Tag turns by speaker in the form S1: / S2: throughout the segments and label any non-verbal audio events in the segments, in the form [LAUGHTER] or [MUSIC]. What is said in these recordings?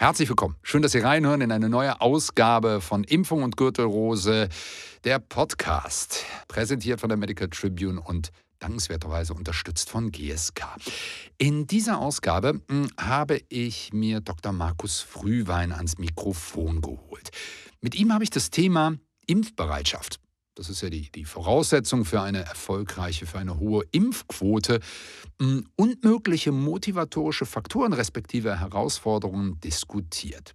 S1: Herzlich willkommen. Schön, dass Sie reinhören in eine neue Ausgabe von Impfung und Gürtelrose, der Podcast. Präsentiert von der Medical Tribune und dankenswerterweise unterstützt von GSK. In dieser Ausgabe hm, habe ich mir Dr. Markus Frühwein ans Mikrofon geholt. Mit ihm habe ich das Thema Impfbereitschaft das ist ja die, die Voraussetzung für eine erfolgreiche, für eine hohe Impfquote mm, und mögliche motivatorische Faktoren respektive Herausforderungen diskutiert.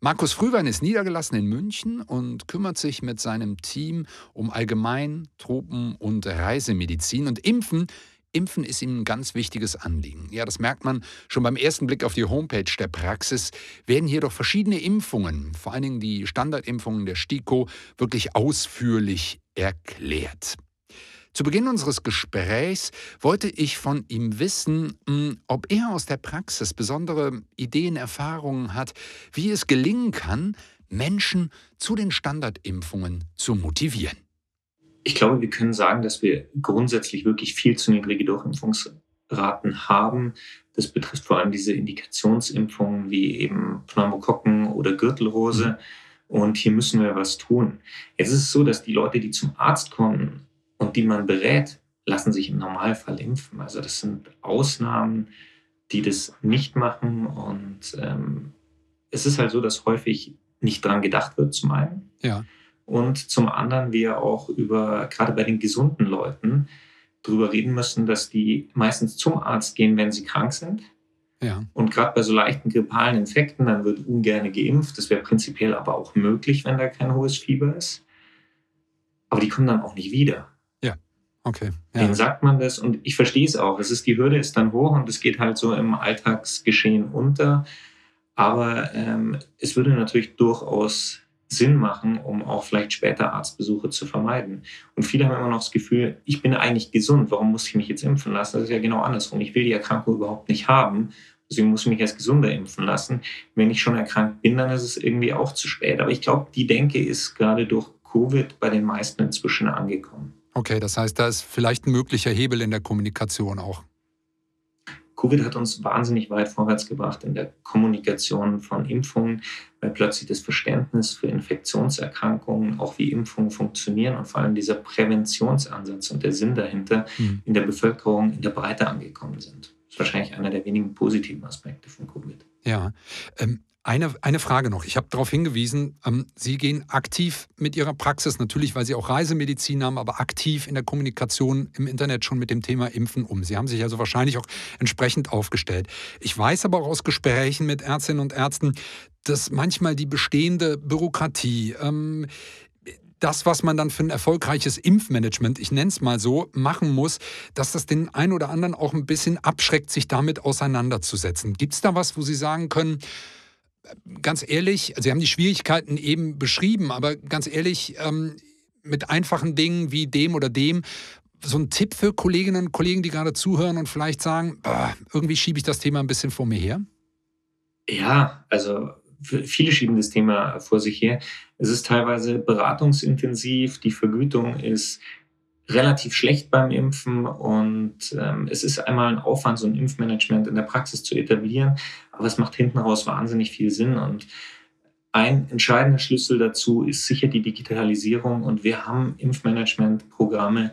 S1: Markus Frühwein ist niedergelassen in München und kümmert sich mit seinem Team um Allgemein-, Tropen- und Reisemedizin und Impfen Impfen ist ihm ein ganz wichtiges Anliegen. Ja, das merkt man schon beim ersten Blick auf die Homepage der Praxis. Werden hier doch verschiedene Impfungen, vor allen Dingen die Standardimpfungen der STIKO, wirklich ausführlich erklärt. Zu Beginn unseres Gesprächs wollte ich von ihm wissen, hm, ob er aus der Praxis besondere Ideen, Erfahrungen hat, wie es gelingen kann, Menschen zu den Standardimpfungen zu motivieren.
S2: Ich glaube, wir können sagen, dass wir grundsätzlich wirklich viel zu niedrige Durchimpfungsraten haben. Das betrifft vor allem diese Indikationsimpfungen wie eben Pneumokokken oder Gürtelrose. Mhm. Und hier müssen wir was tun. Jetzt ist es so, dass die Leute, die zum Arzt kommen und die man berät, lassen sich im Normalfall impfen. Also das sind Ausnahmen, die das nicht machen. Und ähm, es ist halt so, dass häufig nicht dran gedacht wird, zum einen. Ja und zum anderen wir auch über, gerade bei den gesunden Leuten, darüber reden müssen, dass die meistens zum Arzt gehen, wenn sie krank sind. Ja. Und gerade bei so leichten grippalen Infekten, dann wird ungern geimpft. Das wäre prinzipiell aber auch möglich, wenn da kein hohes Fieber ist. Aber die kommen dann auch nicht wieder.
S1: Ja, okay. Ja.
S2: Denen sagt man das und ich verstehe es auch. Es ist, die Hürde ist dann hoch und es geht halt so im Alltagsgeschehen unter. Aber ähm, es würde natürlich durchaus Sinn machen, um auch vielleicht später Arztbesuche zu vermeiden. Und viele haben immer noch das Gefühl, ich bin eigentlich gesund, warum muss ich mich jetzt impfen lassen? Das ist ja genau andersrum. Ich will die Erkrankung überhaupt nicht haben, deswegen muss ich mich als Gesunder impfen lassen. Wenn ich schon erkrankt bin, dann ist es irgendwie auch zu spät. Aber ich glaube, die Denke ist gerade durch Covid bei den meisten inzwischen angekommen.
S1: Okay, das heißt, da ist vielleicht ein möglicher Hebel in der Kommunikation auch.
S2: Covid hat uns wahnsinnig weit vorwärts gebracht in der Kommunikation von Impfungen, weil plötzlich das Verständnis für Infektionserkrankungen, auch wie Impfungen funktionieren und vor allem dieser Präventionsansatz und der Sinn dahinter mhm. in der Bevölkerung in der Breite angekommen sind. Das ist wahrscheinlich einer der wenigen positiven Aspekte von Covid.
S1: Ja, ähm, eine, eine Frage noch. Ich habe darauf hingewiesen, ähm, Sie gehen aktiv mit Ihrer Praxis, natürlich, weil Sie auch Reisemedizin haben, aber aktiv in der Kommunikation im Internet schon mit dem Thema Impfen um. Sie haben sich also wahrscheinlich auch entsprechend aufgestellt. Ich weiß aber auch aus Gesprächen mit Ärztinnen und Ärzten, dass manchmal die bestehende Bürokratie, ähm, das, was man dann für ein erfolgreiches Impfmanagement, ich nenne es mal so, machen muss, dass das den einen oder anderen auch ein bisschen abschreckt, sich damit auseinanderzusetzen. Gibt es da was, wo Sie sagen können, ganz ehrlich, Sie haben die Schwierigkeiten eben beschrieben, aber ganz ehrlich, ähm, mit einfachen Dingen wie dem oder dem, so ein Tipp für Kolleginnen und Kollegen, die gerade zuhören und vielleicht sagen, irgendwie schiebe ich das Thema ein bisschen vor mir her?
S2: Ja, also viele schieben das Thema vor sich her. Es ist teilweise beratungsintensiv, die Vergütung ist relativ schlecht beim Impfen und ähm, es ist einmal ein Aufwand, so ein Impfmanagement in der Praxis zu etablieren, aber es macht hinten raus wahnsinnig viel Sinn und ein entscheidender Schlüssel dazu ist sicher die Digitalisierung und wir haben Impfmanagementprogramme,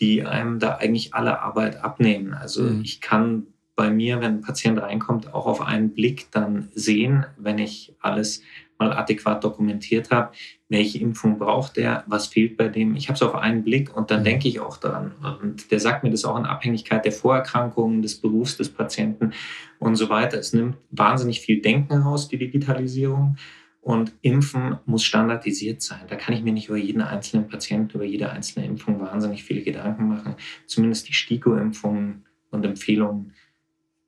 S2: die einem da eigentlich alle Arbeit abnehmen. Also mhm. ich kann bei mir, wenn ein Patient reinkommt, auch auf einen Blick dann sehen, wenn ich alles mal adäquat dokumentiert habe, welche Impfung braucht der, was fehlt bei dem. Ich habe es auf einen Blick und dann mhm. denke ich auch daran. Und der sagt mir das auch in Abhängigkeit der Vorerkrankungen, des Berufs des Patienten und so weiter. Es nimmt wahnsinnig viel Denken heraus, die Digitalisierung. Und Impfen muss standardisiert sein. Da kann ich mir nicht über jeden einzelnen Patienten, über jede einzelne Impfung wahnsinnig viele Gedanken machen. Zumindest die STIKO-Impfungen und Empfehlungen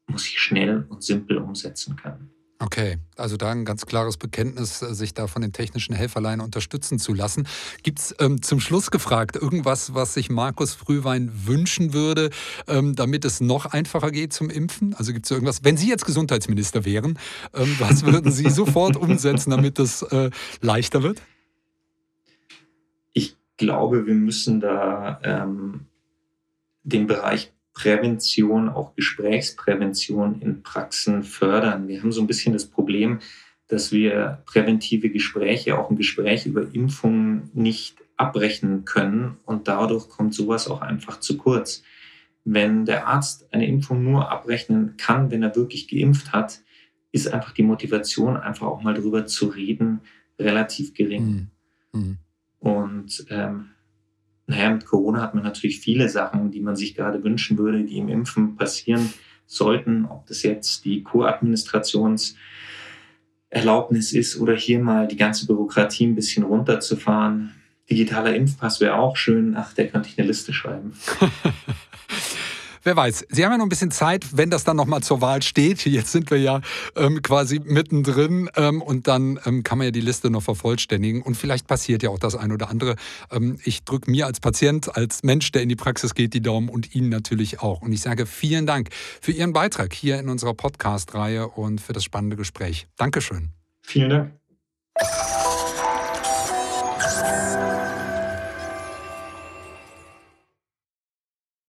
S2: muss ich schnell und simpel umsetzen können.
S1: Okay, also da ein ganz klares Bekenntnis, äh, sich da von den technischen Helferlein unterstützen zu lassen. Gibt es ähm, zum Schluss gefragt irgendwas, was sich Markus Frühwein wünschen würde, ähm, damit es noch einfacher geht zum Impfen? Also gibt es irgendwas, wenn Sie jetzt Gesundheitsminister wären, ähm, was würden Sie [LAUGHS] sofort umsetzen, damit es äh, leichter wird?
S2: Ich glaube, wir müssen da ähm, den Bereich Prävention, auch Gesprächsprävention in Praxen fördern. Wir haben so ein bisschen das Problem, dass wir präventive Gespräche, auch ein Gespräch über Impfungen nicht abrechnen können und dadurch kommt sowas auch einfach zu kurz. Wenn der Arzt eine Impfung nur abrechnen kann, wenn er wirklich geimpft hat, ist einfach die Motivation, einfach auch mal drüber zu reden, relativ gering. Mhm. Mhm. Und ähm, naja, mit Corona hat man natürlich viele Sachen, die man sich gerade wünschen würde, die im Impfen passieren sollten, ob das jetzt die Co-Administrations- Erlaubnis ist oder hier mal die ganze Bürokratie ein bisschen runterzufahren. Digitaler Impfpass wäre auch schön. Ach, der könnte ich eine Liste schreiben. [LAUGHS]
S1: Wer weiß. Sie haben ja noch ein bisschen Zeit, wenn das dann nochmal zur Wahl steht. [LAUGHS] Jetzt sind wir ja ähm, quasi mittendrin ähm, und dann ähm, kann man ja die Liste noch vervollständigen und vielleicht passiert ja auch das ein oder andere. Ähm, ich drücke mir als Patient, als Mensch, der in die Praxis geht, die Daumen und Ihnen natürlich auch. Und ich sage vielen Dank für Ihren Beitrag hier in unserer Podcast-Reihe und für das spannende Gespräch. Dankeschön.
S2: Vielen Dank.